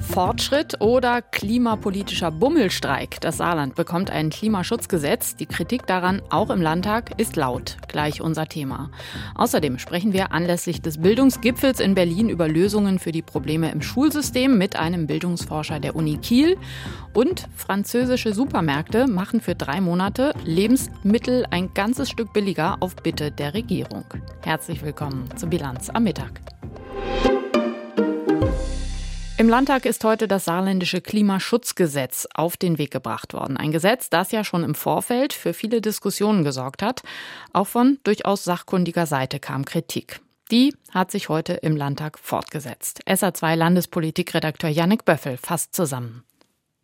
Fortschritt oder klimapolitischer Bummelstreik? Das Saarland bekommt ein Klimaschutzgesetz. Die Kritik daran, auch im Landtag, ist laut. Gleich unser Thema. Außerdem sprechen wir anlässlich des Bildungsgipfels in Berlin über Lösungen für die Probleme im Schulsystem mit einem Bildungsforscher der Uni Kiel. Und französische Supermärkte machen für drei Monate Lebensmittel ein ganzes Stück billiger auf Bitte der Regierung. Herzlich willkommen zur Bilanz am Mittag. Im Landtag ist heute das saarländische Klimaschutzgesetz auf den Weg gebracht worden. Ein Gesetz, das ja schon im Vorfeld für viele Diskussionen gesorgt hat. Auch von durchaus sachkundiger Seite kam Kritik. Die hat sich heute im Landtag fortgesetzt. SA2 Landespolitikredakteur Jannik Böffel fasst zusammen.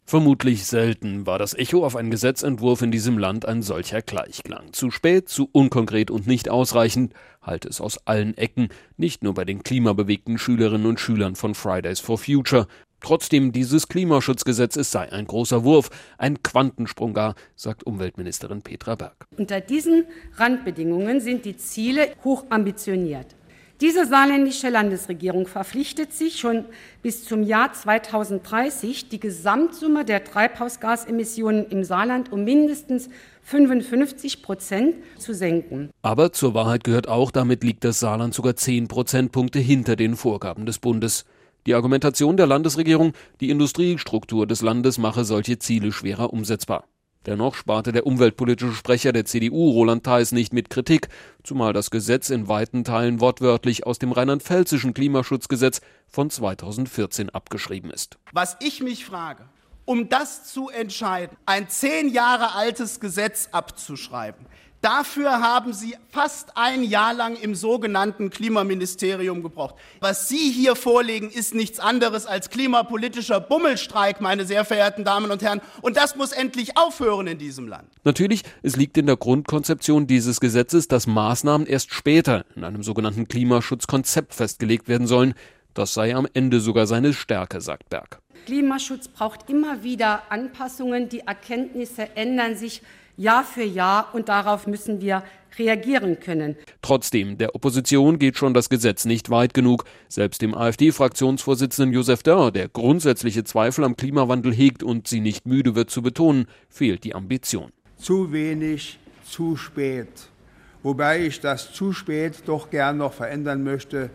Vermutlich selten war das Echo auf einen Gesetzentwurf in diesem Land ein solcher Gleichklang. Zu spät, zu unkonkret und nicht ausreichend, halte es aus allen Ecken, nicht nur bei den klimabewegten Schülerinnen und Schülern von Fridays for Future. Trotzdem, dieses Klimaschutzgesetz sei ein großer Wurf, ein Quantensprung gar, sagt Umweltministerin Petra Berg. Unter diesen Randbedingungen sind die Ziele hoch ambitioniert. Diese saarländische Landesregierung verpflichtet sich schon bis zum Jahr 2030, die Gesamtsumme der Treibhausgasemissionen im Saarland um mindestens 55 Prozent zu senken. Aber zur Wahrheit gehört auch, damit liegt das Saarland sogar 10 Prozentpunkte hinter den Vorgaben des Bundes. Die Argumentation der Landesregierung, die Industriestruktur des Landes mache solche Ziele schwerer umsetzbar. Dennoch sparte der umweltpolitische Sprecher der CDU Roland Theis nicht mit Kritik, zumal das Gesetz in weiten Teilen wortwörtlich aus dem rheinland-pfälzischen Klimaschutzgesetz von 2014 abgeschrieben ist. Was ich mich frage, um das zu entscheiden, ein zehn Jahre altes Gesetz abzuschreiben, Dafür haben Sie fast ein Jahr lang im sogenannten Klimaministerium gebraucht. Was Sie hier vorlegen, ist nichts anderes als klimapolitischer Bummelstreik, meine sehr verehrten Damen und Herren. Und das muss endlich aufhören in diesem Land. Natürlich, es liegt in der Grundkonzeption dieses Gesetzes, dass Maßnahmen erst später in einem sogenannten Klimaschutzkonzept festgelegt werden sollen. Das sei am Ende sogar seine Stärke, sagt Berg. Klimaschutz braucht immer wieder Anpassungen. Die Erkenntnisse ändern sich Jahr für Jahr und darauf müssen wir reagieren können. Trotzdem, der Opposition geht schon das Gesetz nicht weit genug. Selbst dem AfD-Fraktionsvorsitzenden Josef Dörr, der grundsätzliche Zweifel am Klimawandel hegt und sie nicht müde wird zu betonen, fehlt die Ambition. Zu wenig, zu spät. Wobei ich das zu spät doch gern noch verändern möchte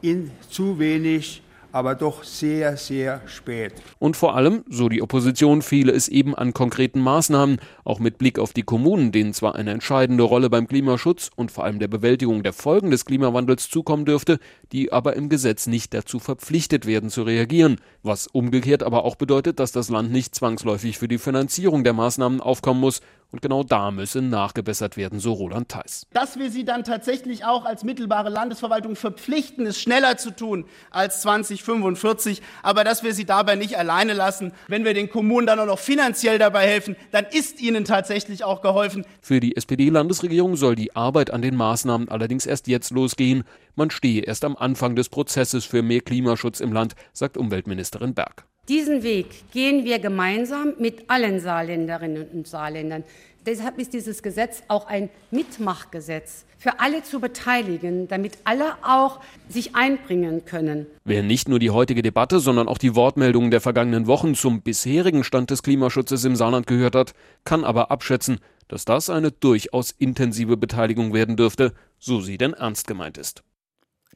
in zu wenig, aber doch sehr, sehr spät. Und vor allem, so die Opposition, fehle es eben an konkreten Maßnahmen, auch mit Blick auf die Kommunen, denen zwar eine entscheidende Rolle beim Klimaschutz und vor allem der Bewältigung der Folgen des Klimawandels zukommen dürfte, die aber im Gesetz nicht dazu verpflichtet werden zu reagieren, was umgekehrt aber auch bedeutet, dass das Land nicht zwangsläufig für die Finanzierung der Maßnahmen aufkommen muss, und genau da müsse nachgebessert werden, so Roland Theis. Dass wir sie dann tatsächlich auch als mittelbare Landesverwaltung verpflichten, es schneller zu tun als 2045, aber dass wir sie dabei nicht alleine lassen. Wenn wir den Kommunen dann auch noch finanziell dabei helfen, dann ist ihnen tatsächlich auch geholfen. Für die SPD-Landesregierung soll die Arbeit an den Maßnahmen allerdings erst jetzt losgehen. Man stehe erst am Anfang des Prozesses für mehr Klimaschutz im Land, sagt Umweltministerin Berg. Diesen Weg gehen wir gemeinsam mit allen Saarländerinnen und Saarländern. Deshalb ist dieses Gesetz auch ein Mitmachgesetz für alle zu beteiligen, damit alle auch sich einbringen können. Wer nicht nur die heutige Debatte, sondern auch die Wortmeldungen der vergangenen Wochen zum bisherigen Stand des Klimaschutzes im Saarland gehört hat, kann aber abschätzen, dass das eine durchaus intensive Beteiligung werden dürfte, so sie denn ernst gemeint ist.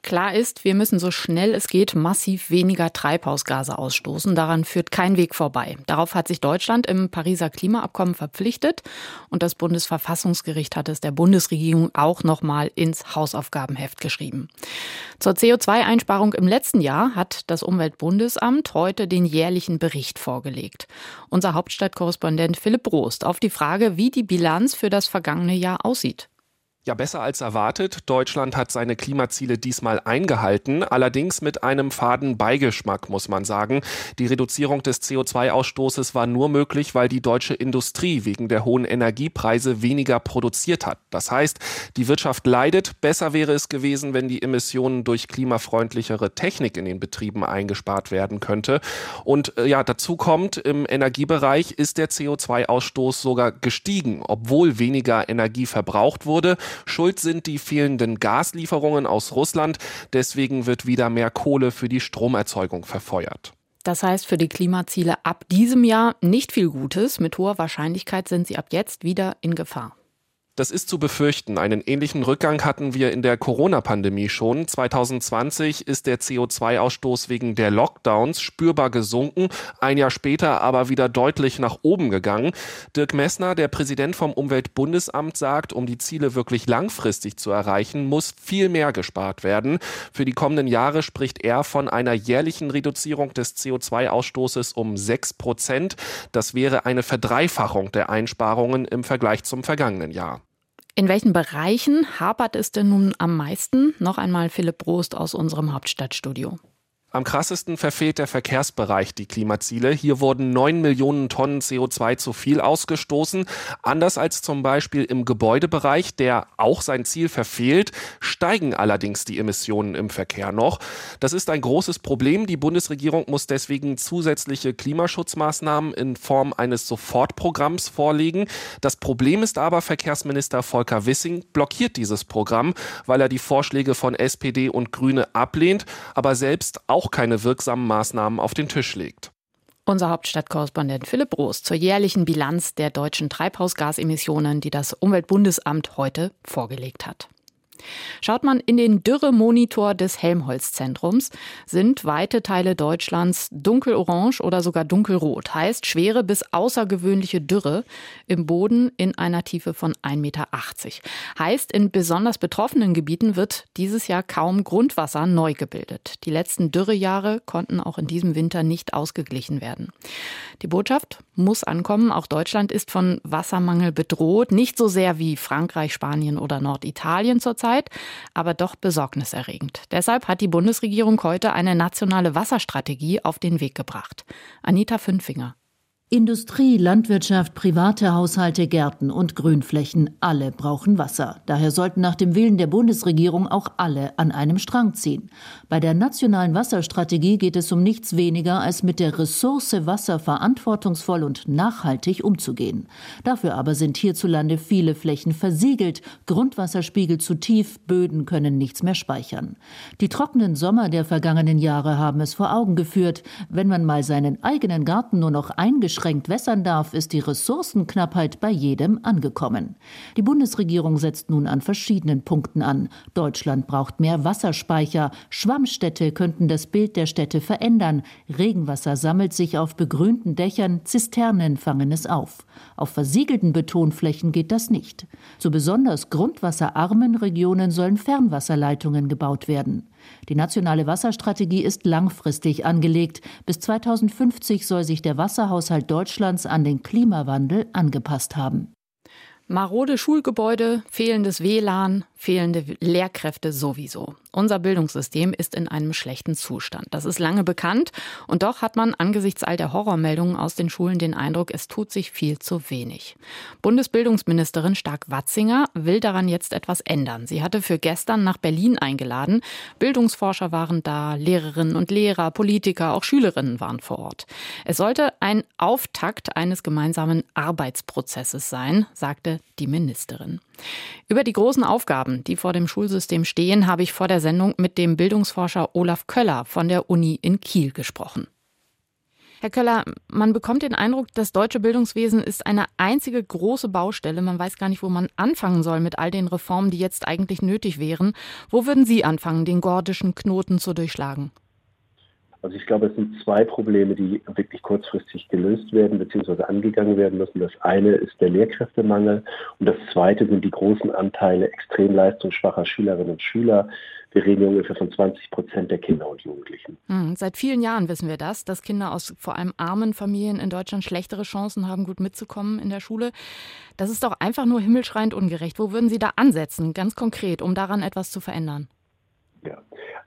Klar ist, wir müssen so schnell es geht massiv weniger Treibhausgase ausstoßen. Daran führt kein Weg vorbei. Darauf hat sich Deutschland im Pariser Klimaabkommen verpflichtet und das Bundesverfassungsgericht hat es der Bundesregierung auch nochmal ins Hausaufgabenheft geschrieben. Zur CO2-Einsparung im letzten Jahr hat das Umweltbundesamt heute den jährlichen Bericht vorgelegt. Unser Hauptstadtkorrespondent Philipp Rost auf die Frage, wie die Bilanz für das vergangene Jahr aussieht. Ja, besser als erwartet. Deutschland hat seine Klimaziele diesmal eingehalten, allerdings mit einem faden Beigeschmack, muss man sagen. Die Reduzierung des CO2-Ausstoßes war nur möglich, weil die deutsche Industrie wegen der hohen Energiepreise weniger produziert hat. Das heißt, die Wirtschaft leidet. Besser wäre es gewesen, wenn die Emissionen durch klimafreundlichere Technik in den Betrieben eingespart werden könnte. Und äh, ja, dazu kommt, im Energiebereich ist der CO2-Ausstoß sogar gestiegen, obwohl weniger Energie verbraucht wurde. Schuld sind die fehlenden Gaslieferungen aus Russland. Deswegen wird wieder mehr Kohle für die Stromerzeugung verfeuert. Das heißt für die Klimaziele ab diesem Jahr nicht viel Gutes. Mit hoher Wahrscheinlichkeit sind sie ab jetzt wieder in Gefahr. Das ist zu befürchten. Einen ähnlichen Rückgang hatten wir in der Corona-Pandemie schon. 2020 ist der CO2-Ausstoß wegen der Lockdowns spürbar gesunken, ein Jahr später aber wieder deutlich nach oben gegangen. Dirk Messner, der Präsident vom Umweltbundesamt, sagt, um die Ziele wirklich langfristig zu erreichen, muss viel mehr gespart werden. Für die kommenden Jahre spricht er von einer jährlichen Reduzierung des CO2-Ausstoßes um sechs Prozent. Das wäre eine Verdreifachung der Einsparungen im Vergleich zum vergangenen Jahr. In welchen Bereichen hapert es denn nun am meisten? Noch einmal Philipp Brost aus unserem Hauptstadtstudio. Am krassesten verfehlt der Verkehrsbereich die Klimaziele. Hier wurden neun Millionen Tonnen CO2 zu viel ausgestoßen. Anders als zum Beispiel im Gebäudebereich, der auch sein Ziel verfehlt, steigen allerdings die Emissionen im Verkehr noch. Das ist ein großes Problem. Die Bundesregierung muss deswegen zusätzliche Klimaschutzmaßnahmen in Form eines Sofortprogramms vorlegen. Das Problem ist aber, Verkehrsminister Volker Wissing blockiert dieses Programm, weil er die Vorschläge von SPD und Grüne ablehnt, aber selbst auch auch keine wirksamen Maßnahmen auf den Tisch legt. Unser Hauptstadtkorrespondent Philipp Roos zur jährlichen Bilanz der deutschen Treibhausgasemissionen, die das Umweltbundesamt heute vorgelegt hat. Schaut man in den Dürremonitor des Helmholtz-Zentrums, sind weite Teile Deutschlands dunkelorange oder sogar dunkelrot, heißt schwere bis außergewöhnliche Dürre im Boden in einer Tiefe von 1,80 Meter. Heißt, in besonders betroffenen Gebieten wird dieses Jahr kaum Grundwasser neu gebildet. Die letzten Dürrejahre konnten auch in diesem Winter nicht ausgeglichen werden. Die Botschaft muss ankommen, auch Deutschland ist von Wassermangel bedroht, nicht so sehr wie Frankreich, Spanien oder Norditalien zurzeit Zeit, aber doch besorgniserregend. Deshalb hat die Bundesregierung heute eine nationale Wasserstrategie auf den Weg gebracht. Anita Fünfinger. Industrie, Landwirtschaft, private Haushalte, Gärten und Grünflächen, alle brauchen Wasser. Daher sollten nach dem Willen der Bundesregierung auch alle an einem Strang ziehen. Bei der nationalen Wasserstrategie geht es um nichts weniger, als mit der Ressource Wasser verantwortungsvoll und nachhaltig umzugehen. Dafür aber sind hierzulande viele Flächen versiegelt, Grundwasserspiegel zu tief, Böden können nichts mehr speichern. Die trockenen Sommer der vergangenen Jahre haben es vor Augen geführt. Wenn man mal seinen eigenen Garten nur noch eingeschränkt uneingeschränkt wässern darf, ist die Ressourcenknappheit bei jedem angekommen. Die Bundesregierung setzt nun an verschiedenen Punkten an. Deutschland braucht mehr Wasserspeicher. Schwammstädte könnten das Bild der Städte verändern. Regenwasser sammelt sich auf begrünten Dächern, Zisternen fangen es auf. Auf versiegelten Betonflächen geht das nicht. Zu besonders grundwasserarmen Regionen sollen Fernwasserleitungen gebaut werden. Die nationale Wasserstrategie ist langfristig angelegt. Bis 2050 soll sich der Wasserhaushalt Deutschlands an den Klimawandel angepasst haben. Marode Schulgebäude, fehlendes WLAN, fehlende Lehrkräfte sowieso. Unser Bildungssystem ist in einem schlechten Zustand. Das ist lange bekannt und doch hat man angesichts all der Horrormeldungen aus den Schulen den Eindruck, es tut sich viel zu wenig. Bundesbildungsministerin Stark-Watzinger will daran jetzt etwas ändern. Sie hatte für gestern nach Berlin eingeladen. Bildungsforscher waren da, Lehrerinnen und Lehrer, Politiker, auch Schülerinnen waren vor Ort. Es sollte ein Auftakt eines gemeinsamen Arbeitsprozesses sein, sagte die Ministerin. Über die großen Aufgaben, die vor dem Schulsystem stehen, habe ich vor der Sendung mit dem Bildungsforscher Olaf Köller von der Uni in Kiel gesprochen. Herr Köller, man bekommt den Eindruck, das deutsche Bildungswesen ist eine einzige große Baustelle. Man weiß gar nicht, wo man anfangen soll mit all den Reformen, die jetzt eigentlich nötig wären. Wo würden Sie anfangen, den gordischen Knoten zu durchschlagen? Also ich glaube, es sind zwei Probleme, die wirklich kurzfristig gelöst werden bzw. angegangen werden müssen. Das eine ist der Lehrkräftemangel und das zweite sind die großen Anteile extrem leistungsschwacher Schülerinnen und Schüler. Wir reden ungefähr von 20 Prozent der Kinder und Jugendlichen. Hm, seit vielen Jahren wissen wir das, dass Kinder aus vor allem armen Familien in Deutschland schlechtere Chancen haben, gut mitzukommen in der Schule. Das ist doch einfach nur himmelschreiend ungerecht. Wo würden Sie da ansetzen, ganz konkret, um daran etwas zu verändern?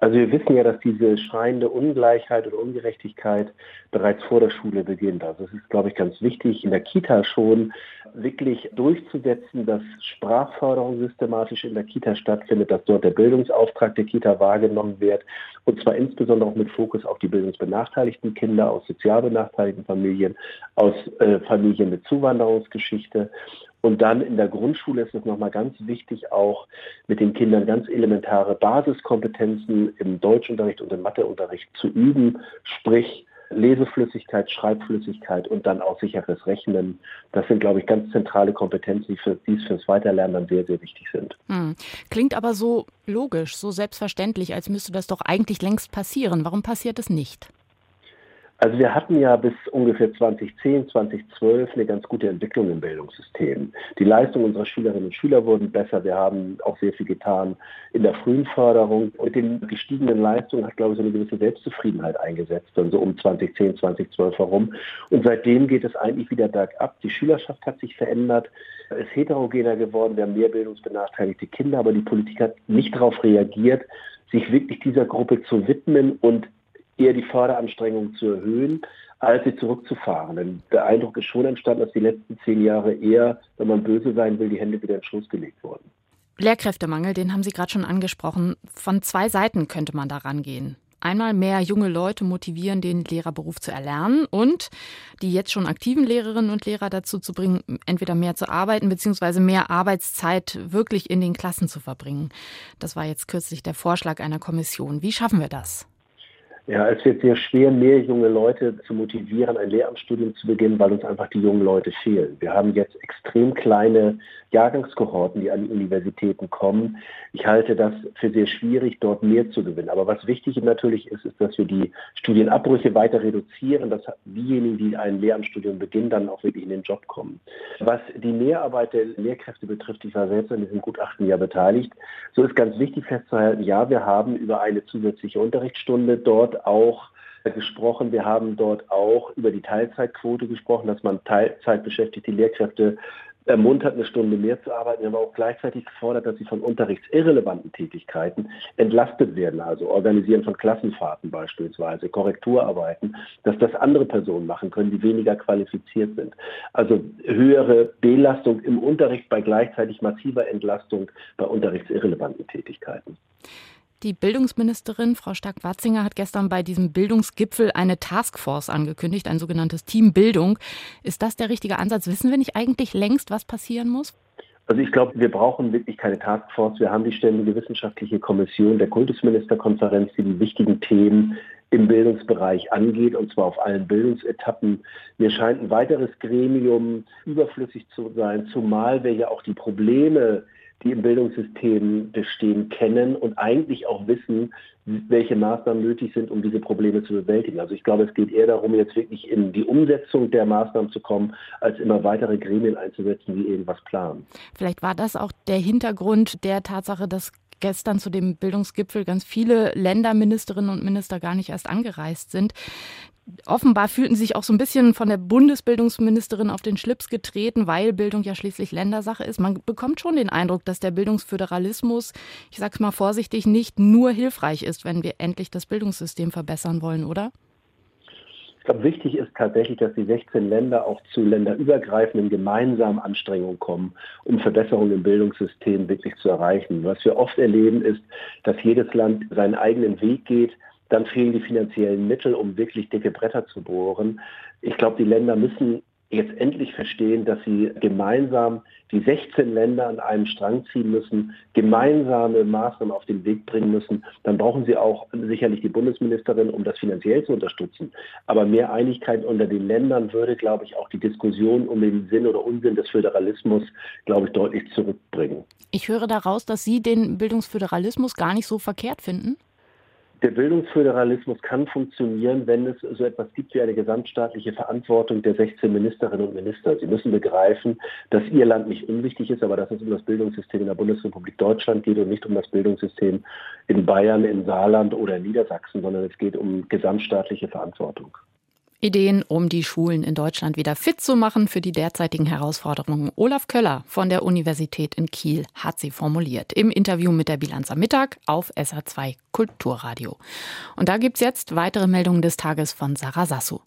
Also wir wissen ja, dass diese schreiende Ungleichheit oder Ungerechtigkeit bereits vor der Schule beginnt. Also es ist, glaube ich, ganz wichtig, in der Kita schon wirklich durchzusetzen, dass Sprachförderung systematisch in der Kita stattfindet, dass dort der Bildungsauftrag der Kita wahrgenommen wird und zwar insbesondere auch mit Fokus auf die bildungsbenachteiligten Kinder aus sozial benachteiligten Familien, aus äh, Familien mit Zuwanderungsgeschichte und dann in der Grundschule ist es nochmal ganz wichtig, auch mit den Kindern ganz elementare Basiskompetenzen im Deutschunterricht und im Matheunterricht zu üben, sprich Leseflüssigkeit, Schreibflüssigkeit und dann auch sicheres Rechnen. Das sind, glaube ich, ganz zentrale Kompetenzen, die, für, die fürs Weiterlernen dann sehr, sehr wichtig sind. Hm. Klingt aber so logisch, so selbstverständlich, als müsste das doch eigentlich längst passieren. Warum passiert es nicht? Also wir hatten ja bis ungefähr 2010, 2012 eine ganz gute Entwicklung im Bildungssystem. Die Leistungen unserer Schülerinnen und Schüler wurden besser. Wir haben auch sehr viel getan in der frühen Förderung. Und den gestiegenen Leistungen hat, glaube ich, so eine gewisse Selbstzufriedenheit eingesetzt, dann so um 2010, 2012 herum. Und seitdem geht es eigentlich wieder bergab. Die Schülerschaft hat sich verändert, ist heterogener geworden. Wir haben mehr bildungsbenachteiligte Kinder, aber die Politik hat nicht darauf reagiert, sich wirklich dieser Gruppe zu widmen und eher die Förderanstrengungen zu erhöhen, als sie zurückzufahren. Denn der Eindruck ist schon entstanden, dass die letzten zehn Jahre eher, wenn man böse sein will, die Hände wieder in den Schoß gelegt wurden. Lehrkräftemangel, den haben Sie gerade schon angesprochen. Von zwei Seiten könnte man da rangehen. Einmal mehr junge Leute motivieren, den Lehrerberuf zu erlernen und die jetzt schon aktiven Lehrerinnen und Lehrer dazu zu bringen, entweder mehr zu arbeiten bzw. mehr Arbeitszeit wirklich in den Klassen zu verbringen. Das war jetzt kürzlich der Vorschlag einer Kommission. Wie schaffen wir das? Ja, es wird sehr schwer, mehr junge Leute zu motivieren, ein Lehramtsstudium zu beginnen, weil uns einfach die jungen Leute fehlen. Wir haben jetzt extrem kleine Jahrgangskohorten, die an die Universitäten kommen. Ich halte das für sehr schwierig, dort mehr zu gewinnen. Aber was wichtig natürlich ist, ist, dass wir die Studienabbrüche weiter reduzieren, dass diejenigen, die ein Lehramtsstudium beginnen, dann auch wirklich in den Job kommen. Was die Mehrarbeit der Lehrkräfte betrifft, ich war selbst an diesem Gutachten ja beteiligt, so ist ganz wichtig festzuhalten, ja, wir haben über eine zusätzliche Unterrichtsstunde dort auch gesprochen. Wir haben dort auch über die Teilzeitquote gesprochen, dass man Teilzeitbeschäftigte Lehrkräfte ermuntert, eine Stunde mehr zu arbeiten. Wir haben auch gleichzeitig gefordert, dass sie von unterrichtsirrelevanten Tätigkeiten entlastet werden, also Organisieren von Klassenfahrten beispielsweise, Korrekturarbeiten, dass das andere Personen machen können, die weniger qualifiziert sind. Also höhere Belastung im Unterricht bei gleichzeitig massiver Entlastung bei unterrichtsirrelevanten Tätigkeiten. Die Bildungsministerin, Frau Stark-Watzinger, hat gestern bei diesem Bildungsgipfel eine Taskforce angekündigt, ein sogenanntes Team Bildung. Ist das der richtige Ansatz? Wissen wir nicht eigentlich längst, was passieren muss? Also ich glaube, wir brauchen wirklich keine Taskforce. Wir haben die ständige wissenschaftliche Kommission der Kultusministerkonferenz, die die wichtigen Themen im Bildungsbereich angeht, und zwar auf allen Bildungsetappen. Mir scheint ein weiteres Gremium überflüssig zu sein, zumal wir ja auch die Probleme die im Bildungssystem bestehen, kennen und eigentlich auch wissen, welche Maßnahmen nötig sind, um diese Probleme zu bewältigen. Also ich glaube, es geht eher darum, jetzt wirklich in die Umsetzung der Maßnahmen zu kommen, als immer weitere Gremien einzusetzen, die irgendwas planen. Vielleicht war das auch der Hintergrund der Tatsache, dass gestern zu dem Bildungsgipfel ganz viele Länderministerinnen und Minister gar nicht erst angereist sind offenbar fühlten sie sich auch so ein bisschen von der Bundesbildungsministerin auf den Schlips getreten, weil Bildung ja schließlich Ländersache ist. Man bekommt schon den Eindruck, dass der Bildungsföderalismus, ich sage es mal vorsichtig, nicht nur hilfreich ist, wenn wir endlich das Bildungssystem verbessern wollen, oder? Ich glaube, wichtig ist tatsächlich, dass die 16 Länder auch zu länderübergreifenden gemeinsamen Anstrengungen kommen, um Verbesserungen im Bildungssystem wirklich zu erreichen. Was wir oft erleben, ist, dass jedes Land seinen eigenen Weg geht, dann fehlen die finanziellen Mittel, um wirklich dicke Bretter zu bohren. Ich glaube, die Länder müssen jetzt endlich verstehen, dass sie gemeinsam die 16 Länder an einem Strang ziehen müssen, gemeinsame Maßnahmen auf den Weg bringen müssen. Dann brauchen sie auch sicherlich die Bundesministerin, um das finanziell zu unterstützen. Aber mehr Einigkeit unter den Ländern würde, glaube ich, auch die Diskussion um den Sinn oder Unsinn des Föderalismus, glaube ich, deutlich zurückbringen. Ich höre daraus, dass Sie den Bildungsföderalismus gar nicht so verkehrt finden Der Bildungsföderalismus kann funktionieren, wenn es so etwas gibt wie eine gesamtstaatliche Verantwortung der 16 Ministerinnen und Minister. Sie müssen begreifen, dass Ihr Land nicht unwichtig ist, aber dass es um das Bildungssystem in der Bundesrepublik Deutschland geht und nicht um das Bildungssystem in Bayern, in Saarland oder in Niedersachsen, sondern es geht um gesamtstaatliche Verantwortung. Ideen, um die Schulen in Deutschland wieder fit zu machen für die derzeitigen Herausforderungen. Olaf Köller von der Universität in Kiel hat sie formuliert im Interview mit der Bilanz am Mittag auf SA2 Kulturradio. Und da gibt es jetzt weitere Meldungen des Tages von Sarah Sassou.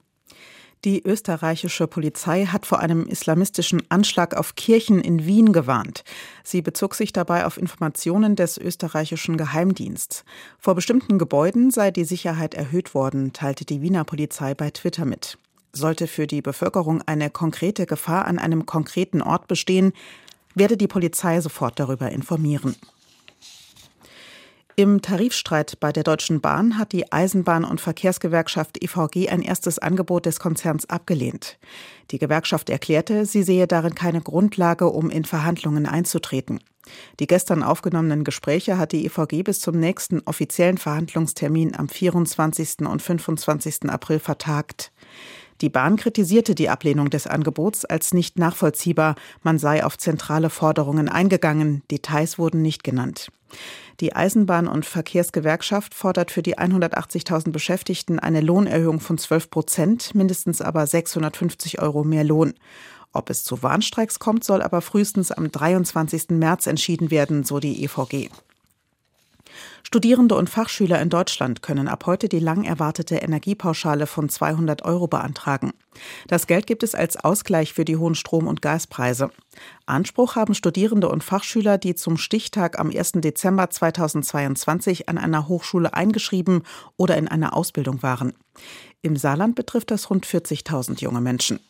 Die österreichische Polizei hat vor einem islamistischen Anschlag auf Kirchen in Wien gewarnt. Sie bezog sich dabei auf Informationen des österreichischen Geheimdienstes. Vor bestimmten Gebäuden sei die Sicherheit erhöht worden, teilte die Wiener Polizei bei Twitter mit. Sollte für die Bevölkerung eine konkrete Gefahr an einem konkreten Ort bestehen, werde die Polizei sofort darüber informieren. Im Tarifstreit bei der Deutschen Bahn hat die Eisenbahn- und Verkehrsgewerkschaft EVG ein erstes Angebot des Konzerns abgelehnt. Die Gewerkschaft erklärte, sie sehe darin keine Grundlage, um in Verhandlungen einzutreten. Die gestern aufgenommenen Gespräche hat die EVG bis zum nächsten offiziellen Verhandlungstermin am 24. und 25. April vertagt. Die Bahn kritisierte die Ablehnung des Angebots als nicht nachvollziehbar. Man sei auf zentrale Forderungen eingegangen. Details wurden nicht genannt. Die Eisenbahn- und Verkehrsgewerkschaft fordert für die 180.000 Beschäftigten eine Lohnerhöhung von 12 Prozent, mindestens aber 650 Euro mehr Lohn. Ob es zu Warnstreiks kommt, soll aber frühestens am 23. März entschieden werden, so die EVG. Studierende und Fachschüler in Deutschland können ab heute die lang erwartete Energiepauschale von 200 Euro beantragen. Das Geld gibt es als Ausgleich für die hohen Strom- und Gaspreise. Anspruch haben Studierende und Fachschüler, die zum Stichtag am 1. Dezember 2022 an einer Hochschule eingeschrieben oder in einer Ausbildung waren. Im Saarland betrifft das rund 40.000 junge Menschen.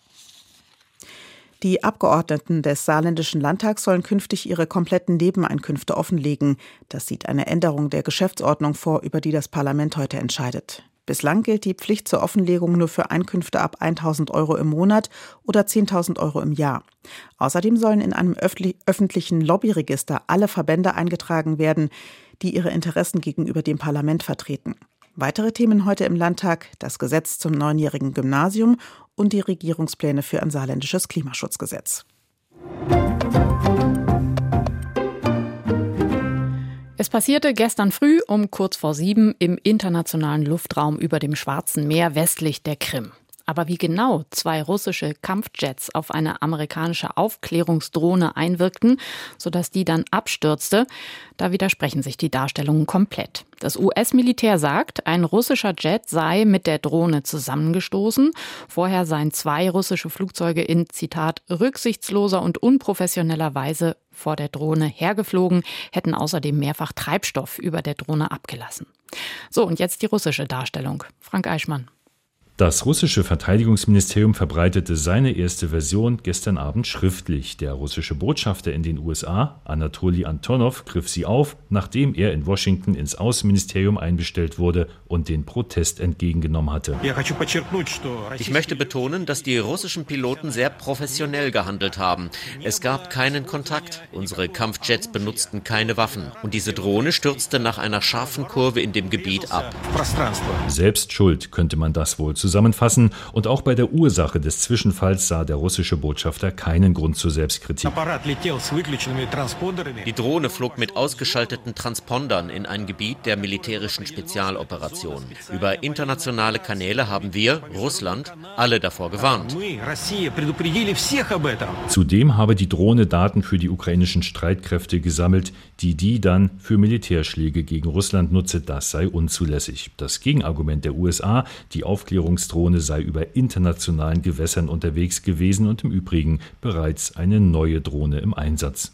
Die Abgeordneten des Saarländischen Landtags sollen künftig ihre kompletten Nebeneinkünfte offenlegen. Das sieht eine Änderung der Geschäftsordnung vor, über die das Parlament heute entscheidet. Bislang gilt die Pflicht zur Offenlegung nur für Einkünfte ab 1000 Euro im Monat oder 10.000 Euro im Jahr. Außerdem sollen in einem öffentlichen Lobbyregister alle Verbände eingetragen werden, die ihre Interessen gegenüber dem Parlament vertreten. Weitere Themen heute im Landtag: das Gesetz zum neunjährigen Gymnasium und die Regierungspläne für ein saarländisches Klimaschutzgesetz. Es passierte gestern früh um kurz vor sieben im internationalen Luftraum über dem Schwarzen Meer westlich der Krim. Aber wie genau zwei russische Kampfjets auf eine amerikanische Aufklärungsdrohne einwirkten, sodass die dann abstürzte, da widersprechen sich die Darstellungen komplett. Das US-Militär sagt, ein russischer Jet sei mit der Drohne zusammengestoßen. Vorher seien zwei russische Flugzeuge in, Zitat, rücksichtsloser und unprofessioneller Weise vor der Drohne hergeflogen, hätten außerdem mehrfach Treibstoff über der Drohne abgelassen. So, und jetzt die russische Darstellung. Frank Eichmann. Das russische Verteidigungsministerium verbreitete seine erste Version gestern Abend schriftlich. Der russische Botschafter in den USA, Anatoly Antonov, griff sie auf, nachdem er in Washington ins Außenministerium einbestellt wurde und den Protest entgegengenommen hatte. Ich möchte betonen, dass die russischen Piloten sehr professionell gehandelt haben. Es gab keinen Kontakt. Unsere Kampfjets benutzten keine Waffen. Und diese Drohne stürzte nach einer scharfen Kurve in dem Gebiet ab. Selbst schuld könnte man das wohl zusammen zusammenfassen. Und auch bei der Ursache des Zwischenfalls sah der russische Botschafter keinen Grund zur Selbstkritik. Die Drohne flog mit ausgeschalteten Transpondern in ein Gebiet der militärischen Spezialoperation. Über internationale Kanäle haben wir, Russland, alle davor gewarnt. Zudem habe die Drohne Daten für die ukrainischen Streitkräfte gesammelt, die die dann für Militärschläge gegen Russland nutze. Das sei unzulässig. Das Gegenargument der USA, die Aufklärung Regierungsdrohne sei über internationalen Gewässern unterwegs gewesen und im Übrigen bereits eine neue Drohne im Einsatz.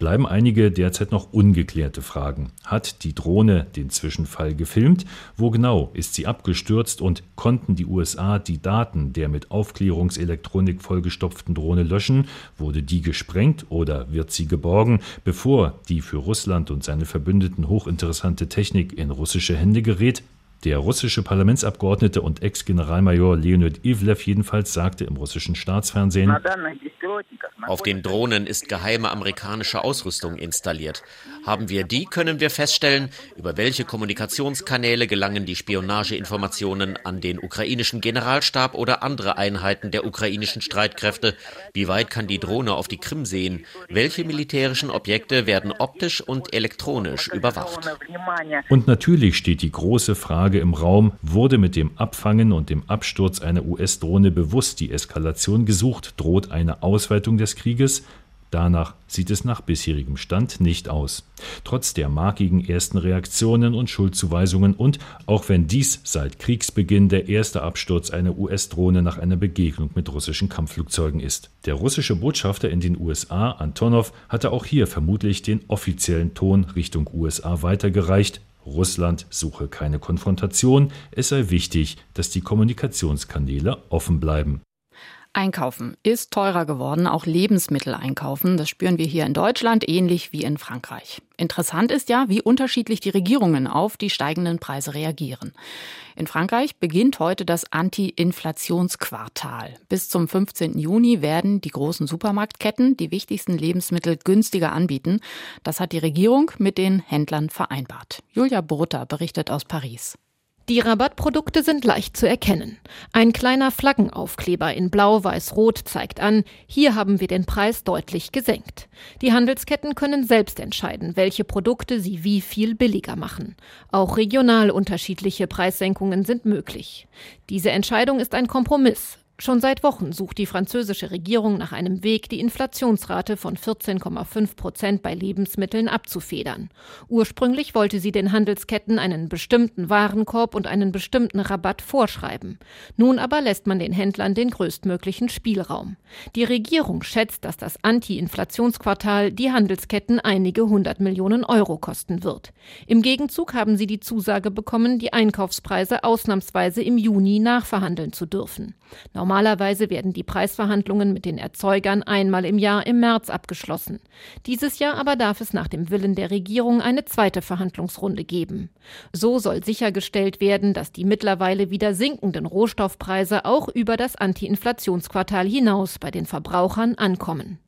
Bleiben einige derzeit noch ungeklärte Fragen. Hat die Drohne den Zwischenfall gefilmt? Wo genau ist sie abgestürzt und konnten die USA die Daten der mit Aufklärungselektronik vollgestopften Drohne löschen? Wurde die gesprengt oder wird sie geborgen, bevor die für Russland und seine Verbündeten hochinteressante Technik in russische Hände gerät? Der russische Parlamentsabgeordnete und Ex-Generalmajor Leonid Ivlev jedenfalls sagte im russischen Staatsfernsehen, auf den Drohnen ist geheime amerikanische Ausrüstung installiert. Haben wir die, können wir feststellen, über welche Kommunikationskanäle gelangen die Spionageinformationen an den ukrainischen Generalstab oder andere Einheiten der ukrainischen Streitkräfte, wie weit kann die Drohne auf die Krim sehen, welche militärischen Objekte werden optisch und elektronisch überwacht. Und natürlich steht die große Frage, Frage im Raum, wurde mit dem Abfangen und dem Absturz einer US-Drohne bewusst die Eskalation gesucht, droht eine Ausweitung des Krieges? Danach sieht es nach bisherigem Stand nicht aus. Trotz der markigen ersten Reaktionen und Schuldzuweisungen und auch wenn dies seit Kriegsbeginn der erste Absturz einer US-Drohne nach einer Begegnung mit russischen Kampfflugzeugen ist. Der russische Botschafter in den USA, Antonov, hatte auch hier vermutlich den offiziellen Ton Richtung USA weitergereicht, Russland suche keine Konfrontation, es sei wichtig, dass die Kommunikationskanäle offen bleiben. Einkaufen ist teurer geworden, auch Lebensmittel einkaufen. Das spüren wir hier in Deutschland ähnlich wie in Frankreich. Interessant ist ja, wie unterschiedlich die Regierungen auf die steigenden Preise reagieren. In Frankreich beginnt heute das Anti-Inflationsquartal. Bis zum 15. Juni werden die großen Supermarktketten die wichtigsten Lebensmittel günstiger anbieten. Das hat die Regierung mit den Händlern vereinbart. Julia Brutter berichtet aus Paris. Die Rabattprodukte sind leicht zu erkennen. Ein kleiner Flaggenaufkleber in Blau, Weiß, Rot zeigt an, hier haben wir den Preis deutlich gesenkt. Die Handelsketten können selbst entscheiden, welche Produkte sie wie viel billiger machen. Auch regional unterschiedliche Preissenkungen sind möglich. Diese Entscheidung ist ein Kompromiss. Schon seit Wochen sucht die französische Regierung nach einem Weg, die Inflationsrate von 14,5 Prozent bei Lebensmitteln abzufedern. Ursprünglich wollte sie den Handelsketten einen bestimmten Warenkorb und einen bestimmten Rabatt vorschreiben. Nun aber lässt man den Händlern den größtmöglichen Spielraum. Die Regierung schätzt, dass das Anti-Inflationsquartal die Handelsketten einige hundert Millionen Euro kosten wird. Im Gegenzug haben sie die Zusage bekommen, die Einkaufspreise ausnahmsweise im Juni nachverhandeln zu dürfen. Normalerweise werden die Preisverhandlungen mit den Erzeugern einmal im Jahr im März abgeschlossen. Dieses Jahr aber darf es nach dem Willen der Regierung eine zweite Verhandlungsrunde geben. So soll sichergestellt werden, dass die mittlerweile wieder sinkenden Rohstoffpreise auch über das Anti-Inflationsquartal hinaus bei den Verbrauchern ankommen.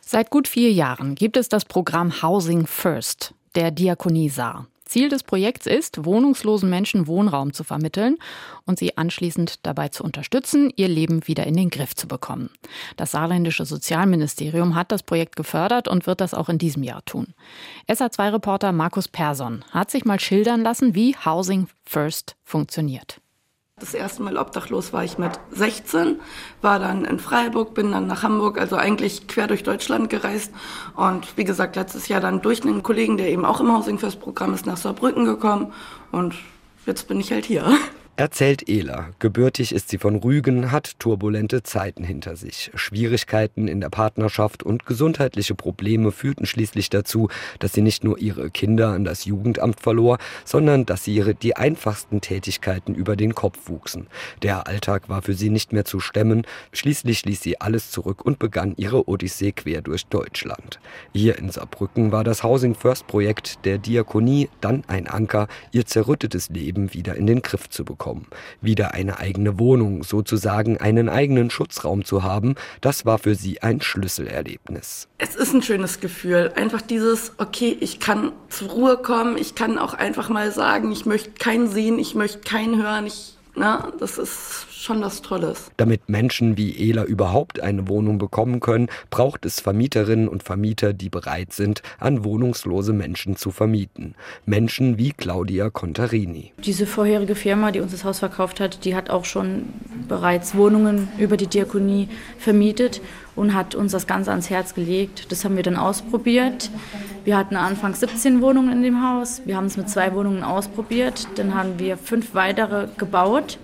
Seit gut vier Jahren gibt es das Programm Housing First der Diakonie Saar. Ziel des Projekts ist, wohnungslosen Menschen Wohnraum zu vermitteln und sie anschließend dabei zu unterstützen, ihr Leben wieder in den Griff zu bekommen. Das saarländische Sozialministerium hat das Projekt gefördert und wird das auch in diesem Jahr tun. SA2-Reporter Markus Persson hat sich mal schildern lassen, wie Housing First funktioniert. Das erste Mal obdachlos war ich mit 16, war dann in Freiburg, bin dann nach Hamburg, also eigentlich quer durch Deutschland gereist. Und wie gesagt, letztes Jahr dann durch einen Kollegen, der eben auch im Housing First Programm ist, nach Saarbrücken gekommen. Und jetzt bin ich halt hier. Erzählt Ela. Gebürtig ist sie von Rügen, hat turbulente Zeiten hinter sich. Schwierigkeiten in der Partnerschaft und gesundheitliche Probleme führten schließlich dazu, dass sie nicht nur ihre Kinder an das Jugendamt verlor, sondern dass sie ihre die einfachsten Tätigkeiten über den Kopf wuchsen. Der Alltag war für sie nicht mehr zu stemmen. Schließlich ließ sie alles zurück und begann ihre Odyssee quer durch Deutschland. Hier in Saarbrücken war das Housing First Projekt der Diakonie dann ein Anker, ihr zerrüttetes Leben wieder in den Griff zu bekommen bekommen. Wieder eine eigene Wohnung, sozusagen einen eigenen Schutzraum zu haben, das war für sie ein Schlüsselerlebnis. Es ist ein schönes Gefühl. Einfach dieses, okay, ich kann zur Ruhe kommen, ich kann auch einfach mal sagen, ich möchte keinen sehen, ich möchte keinen hören, ich, na, das ist schon was Tolles. Damit Menschen wie Ela überhaupt eine Wohnung bekommen können, braucht es Vermieterinnen und Vermieter, die bereit sind, an wohnungslose Menschen zu vermieten. Menschen wie Claudia Contarini. Diese vorherige Firma, die uns das Haus verkauft hat, die hat auch schon bereits Wohnungen über die Diakonie vermietet und hat uns das Ganze ans Herz gelegt. Das haben wir dann ausprobiert. Wir hatten anfangs 17 Wohnungen in dem Haus. Wir haben es mit zwei Wohnungen ausprobiert. Dann haben wir fünf weitere gebaut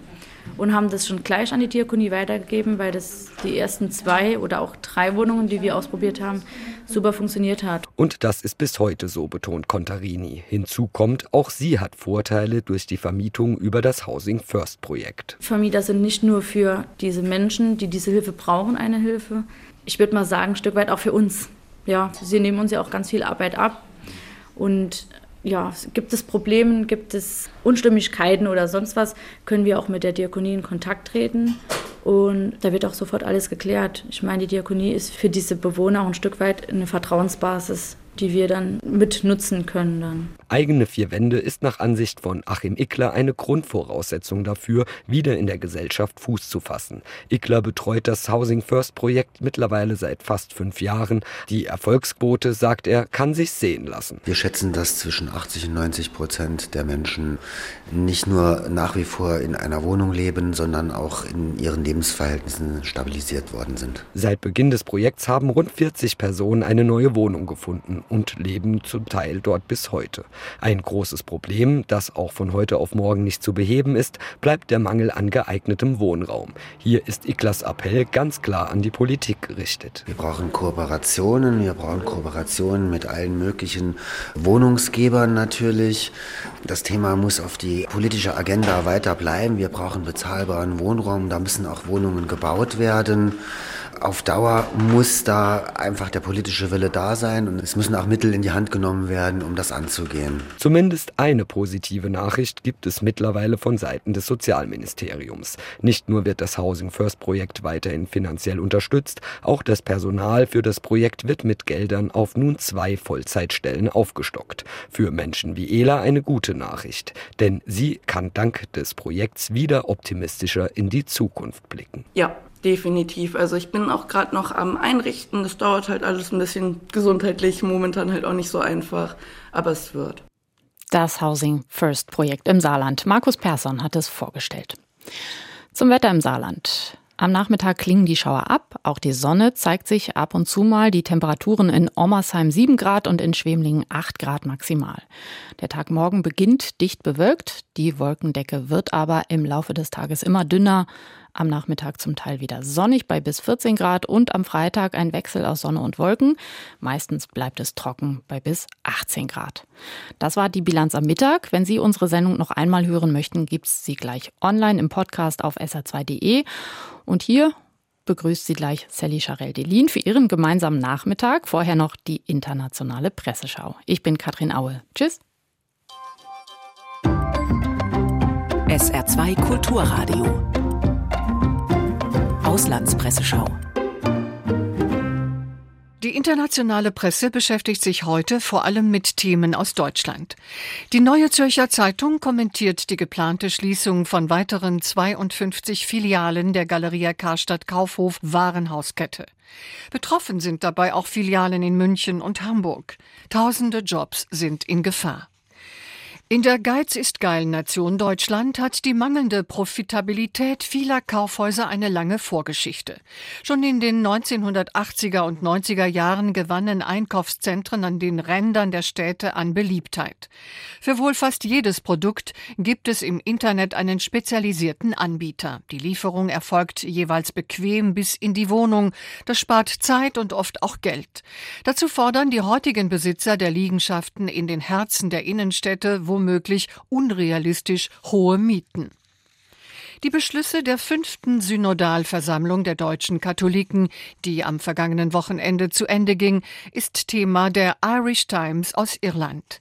und haben das schon gleich an die Diakonie weitergegeben, weil das die ersten zwei oder auch drei Wohnungen, die wir ausprobiert haben, super funktioniert hat. Und das ist bis heute so, betont Contarini. Hinzu kommt, auch sie hat Vorteile durch die Vermietung über das Housing First Projekt. Vermieter sind nicht nur für diese Menschen, die diese Hilfe brauchen, eine Hilfe. Ich würde mal sagen, ein Stück weit auch für uns. Ja, sie nehmen uns ja auch ganz viel Arbeit ab und ja, gibt es Probleme, gibt es Unstimmigkeiten oder sonst was, können wir auch mit der Diakonie in Kontakt treten. Und da wird auch sofort alles geklärt. Ich meine, die Diakonie ist für diese Bewohner auch ein Stück weit eine Vertrauensbasis die wir dann mit nutzen können dann. Eigene vier Wände ist nach Ansicht von Achim Ickler eine Grundvoraussetzung dafür, wieder in der Gesellschaft Fuß zu fassen. Ickler betreut das Housing First Projekt mittlerweile seit fast fünf Jahren. Die Erfolgsquote, sagt er, kann sich sehen lassen. Wir schätzen, dass zwischen 80 und 90 Prozent der Menschen nicht nur nach wie vor in einer Wohnung leben, sondern auch in ihren Lebensverhältnissen stabilisiert worden sind. Seit Beginn des Projekts haben rund 40 Personen eine neue Wohnung gefunden und leben zum Teil dort bis heute. Ein großes Problem, das auch von heute auf morgen nicht zu beheben ist, bleibt der Mangel an geeignetem Wohnraum. Hier ist Iklas Appell ganz klar an die Politik gerichtet. Wir brauchen Kooperationen, wir brauchen Kooperationen mit allen möglichen Wohnungsgebern natürlich. Das Thema muss auf die politische Agenda weiter bleiben. Wir brauchen bezahlbaren Wohnraum, da müssen auch Wohnungen gebaut werden auf Dauer muss da einfach der politische Wille da sein und es müssen auch Mittel in die Hand genommen werden, um das anzugehen. Zumindest eine positive Nachricht gibt es mittlerweile von Seiten des Sozialministeriums. Nicht nur wird das Housing First Projekt weiterhin finanziell unterstützt, auch das Personal für das Projekt wird mit Geldern auf nun zwei Vollzeitstellen aufgestockt. Für Menschen wie Ela eine gute Nachricht, denn sie kann dank des Projekts wieder optimistischer in die Zukunft blicken. Ja, definitiv. Also ich bin auch gerade noch am Einrichten. Das dauert halt alles ein bisschen gesundheitlich, momentan halt auch nicht so einfach, aber es wird. Das Housing First Projekt im Saarland. Markus Persson hat es vorgestellt. Zum Wetter im Saarland. Am Nachmittag klingen die Schauer ab. Auch die Sonne zeigt sich ab und zu mal. Die Temperaturen in Ommersheim 7 Grad und in Schwemlingen 8 Grad maximal. Der Tag morgen beginnt dicht bewölkt. Die Wolkendecke wird aber im Laufe des Tages immer dünner. Am Nachmittag zum Teil wieder sonnig bei bis 14 Grad und am Freitag ein Wechsel aus Sonne und Wolken. Meistens bleibt es trocken bei bis 18 Grad. Das war die Bilanz am Mittag. Wenn Sie unsere Sendung noch einmal hören möchten, gibt es sie gleich online im Podcast auf sr2.de. Und hier begrüßt sie gleich Sally Charel-Delin für ihren gemeinsamen Nachmittag. Vorher noch die internationale Presseschau. Ich bin Katrin Aue. Tschüss. SR2 Kulturradio Auslandspresseschau. Die internationale Presse beschäftigt sich heute vor allem mit Themen aus Deutschland. Die Neue Zürcher Zeitung kommentiert die geplante Schließung von weiteren 52 Filialen der Galeria Karstadt Kaufhof Warenhauskette. Betroffen sind dabei auch Filialen in München und Hamburg. Tausende Jobs sind in Gefahr. In der Geiz ist geil Nation Deutschland hat die mangelnde Profitabilität vieler Kaufhäuser eine lange Vorgeschichte. Schon in den 1980er und 90er Jahren gewannen Einkaufszentren an den Rändern der Städte an Beliebtheit. Für wohl fast jedes Produkt gibt es im Internet einen spezialisierten Anbieter. Die Lieferung erfolgt jeweils bequem bis in die Wohnung. Das spart Zeit und oft auch Geld. Dazu fordern die heutigen Besitzer der Liegenschaften in den Herzen der Innenstädte womöglich unrealistisch hohe Mieten. Die Beschlüsse der fünften Synodalversammlung der deutschen Katholiken, die am vergangenen Wochenende zu Ende ging, ist Thema der Irish Times aus Irland.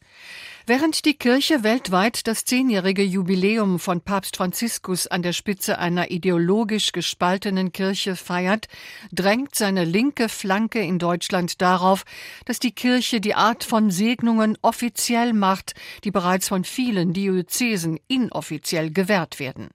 Während die Kirche weltweit das zehnjährige Jubiläum von Papst Franziskus an der Spitze einer ideologisch gespaltenen Kirche feiert, drängt seine linke Flanke in Deutschland darauf, dass die Kirche die Art von Segnungen offiziell macht, die bereits von vielen Diözesen inoffiziell gewährt werden.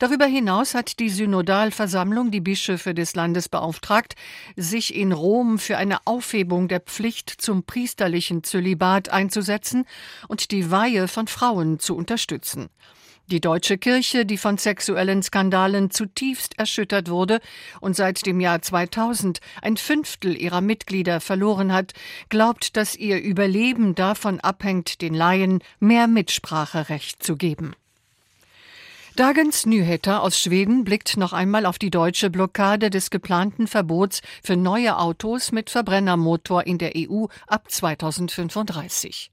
Darüber hinaus hat die Synodalversammlung die Bischöfe des Landes beauftragt, sich in Rom für eine Aufhebung der Pflicht zum priesterlichen Zölibat einzusetzen und die Weihe von Frauen zu unterstützen. Die deutsche Kirche, die von sexuellen Skandalen zutiefst erschüttert wurde und seit dem Jahr 2000 ein Fünftel ihrer Mitglieder verloren hat, glaubt, dass ihr Überleben davon abhängt, den Laien mehr Mitspracherecht zu geben. Dagens Nyheter aus Schweden blickt noch einmal auf die deutsche Blockade des geplanten Verbots für neue Autos mit Verbrennermotor in der EU ab 2035.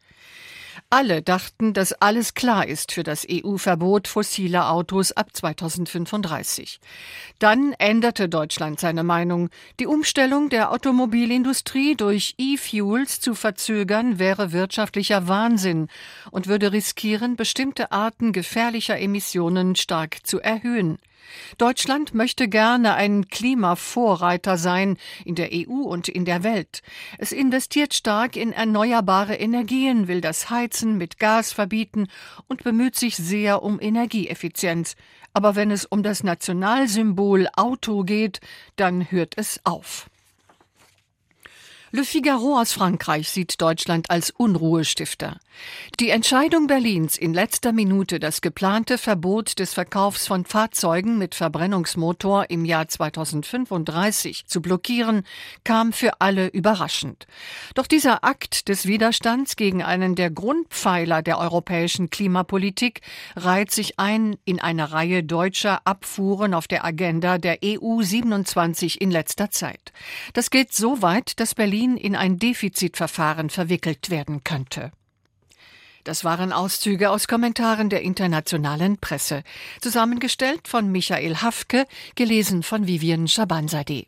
Alle dachten, dass alles klar ist für das EU-Verbot fossiler Autos ab 2035. Dann änderte Deutschland seine Meinung. Die Umstellung der Automobilindustrie durch E-Fuels zu verzögern wäre wirtschaftlicher Wahnsinn und würde riskieren, bestimmte Arten gefährlicher Emissionen stark zu erhöhen. Deutschland möchte gerne ein Klimavorreiter sein in der EU und in der Welt. Es investiert stark in erneuerbare Energien, will das Heizen mit Gas verbieten und bemüht sich sehr um Energieeffizienz. Aber wenn es um das Nationalsymbol Auto geht, dann hört es auf. Le Figaro aus Frankreich sieht Deutschland als Unruhestifter. Die Entscheidung Berlins in letzter Minute, das geplante Verbot des Verkaufs von Fahrzeugen mit Verbrennungsmotor im Jahr 2035 zu blockieren, kam für alle überraschend. Doch dieser Akt des Widerstands gegen einen der Grundpfeiler der europäischen Klimapolitik reiht sich ein in eine Reihe deutscher Abfuhren auf der Agenda der EU 27 in letzter Zeit. Das geht so weit, dass Berlin Berlin in ein Defizitverfahren verwickelt werden könnte. Das waren Auszüge aus Kommentaren der internationalen Presse, zusammengestellt von Michael Hafke, gelesen von Vivian Schabansadeh.